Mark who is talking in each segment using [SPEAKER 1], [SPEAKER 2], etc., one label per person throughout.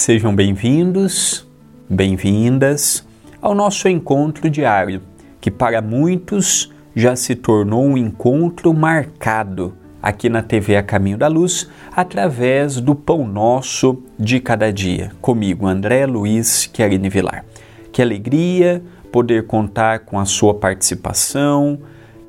[SPEAKER 1] Sejam bem-vindos, bem-vindas ao nosso encontro diário, que para muitos já se tornou um encontro marcado aqui na TV A Caminho da Luz, através do Pão Nosso de cada dia. Comigo, André Luiz Querini Vilar. Que alegria poder contar com a sua participação,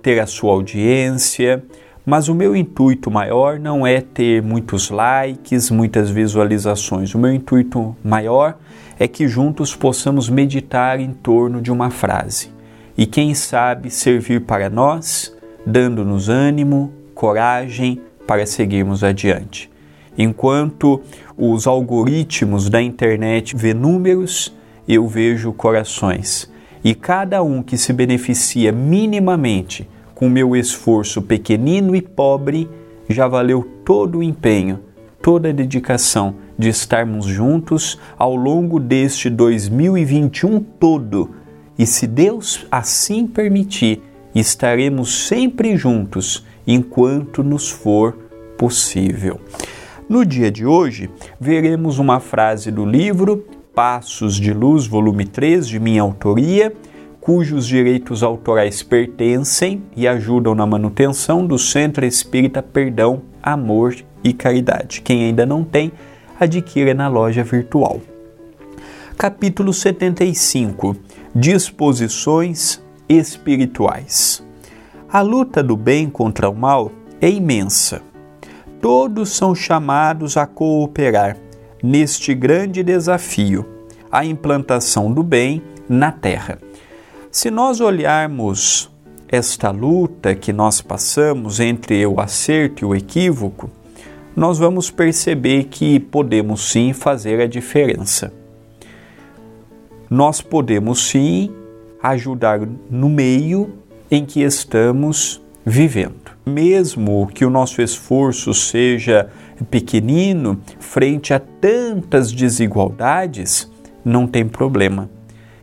[SPEAKER 1] ter a sua audiência mas o meu intuito maior não é ter muitos likes, muitas visualizações. O meu intuito maior é que juntos possamos meditar em torno de uma frase e, quem sabe, servir para nós, dando-nos ânimo, coragem para seguirmos adiante. Enquanto os algoritmos da internet vê números, eu vejo corações. E cada um que se beneficia minimamente com meu esforço pequenino e pobre, já valeu todo o empenho, toda a dedicação de estarmos juntos ao longo deste 2021 todo. E se Deus assim permitir, estaremos sempre juntos enquanto nos for possível. No dia de hoje, veremos uma frase do livro Passos de Luz, volume 3, de minha autoria cujos direitos autorais pertencem e ajudam na manutenção do Centro Espírita Perdão, Amor e Caridade. Quem ainda não tem, adquira na loja virtual. Capítulo 75 Disposições espirituais. A luta do bem contra o mal é imensa. Todos são chamados a cooperar neste grande desafio, a implantação do bem na Terra. Se nós olharmos esta luta que nós passamos entre o acerto e o equívoco, nós vamos perceber que podemos sim fazer a diferença. Nós podemos sim ajudar no meio em que estamos vivendo. Mesmo que o nosso esforço seja pequenino frente a tantas desigualdades, não tem problema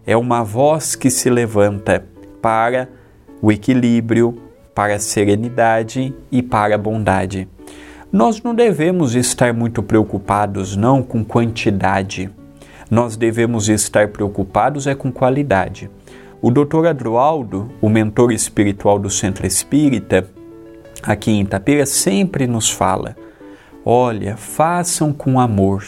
[SPEAKER 1] é uma voz que se levanta para o equilíbrio, para a serenidade e para a bondade. Nós não devemos estar muito preocupados não com quantidade. Nós devemos estar preocupados é com qualidade. O Dr. Adroaldo, o mentor espiritual do Centro Espírita, aqui em Itapira, sempre nos fala: olha, façam com amor,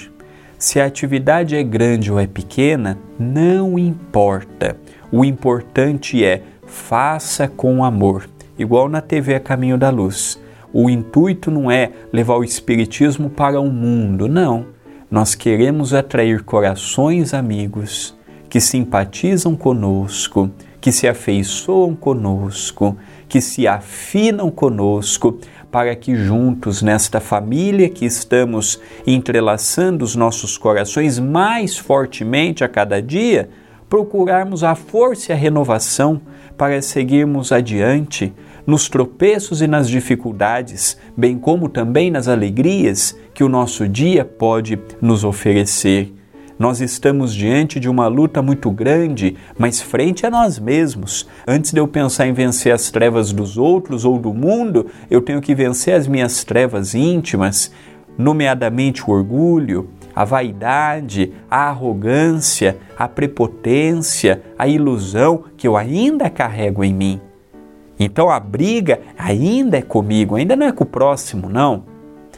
[SPEAKER 1] se a atividade é grande ou é pequena, não importa. O importante é faça com amor, igual na TV A Caminho da Luz. O intuito não é levar o Espiritismo para o mundo, não. Nós queremos atrair corações amigos que simpatizam conosco, que se afeiçoam conosco, que se afinam conosco, para que juntos, nesta família que estamos entrelaçando os nossos corações mais fortemente a cada dia, procurarmos a força e a renovação para seguirmos adiante nos tropeços e nas dificuldades, bem como também nas alegrias que o nosso dia pode nos oferecer nós estamos diante de uma luta muito grande, mas frente a nós mesmos. Antes de eu pensar em vencer as trevas dos outros ou do mundo, eu tenho que vencer as minhas trevas íntimas, nomeadamente o orgulho, a vaidade, a arrogância, a prepotência, a ilusão que eu ainda carrego em mim. Então a briga ainda é comigo, ainda não é com o próximo, não.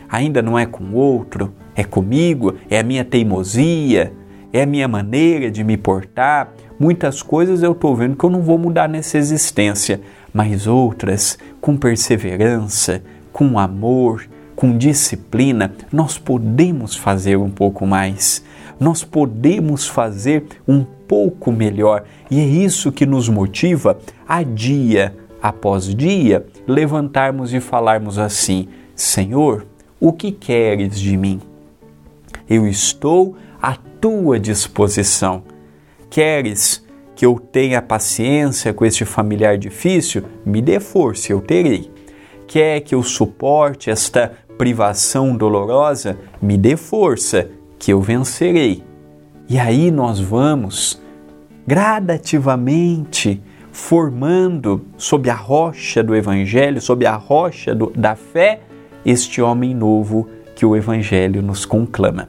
[SPEAKER 1] Ainda não é com o outro é comigo, é a minha teimosia, é a minha maneira de me portar. Muitas coisas eu estou vendo que eu não vou mudar nessa existência, mas outras, com perseverança, com amor, com disciplina, nós podemos fazer um pouco mais. Nós podemos fazer um pouco melhor. E é isso que nos motiva a dia após dia levantarmos e falarmos assim: Senhor, o que queres de mim? Eu estou à tua disposição. Queres que eu tenha paciência com este familiar difícil? Me dê força, eu terei. Quer que eu suporte esta privação dolorosa? Me dê força, que eu vencerei. E aí nós vamos gradativamente formando sob a rocha do Evangelho, sob a rocha do, da fé, este homem novo que o Evangelho nos conclama.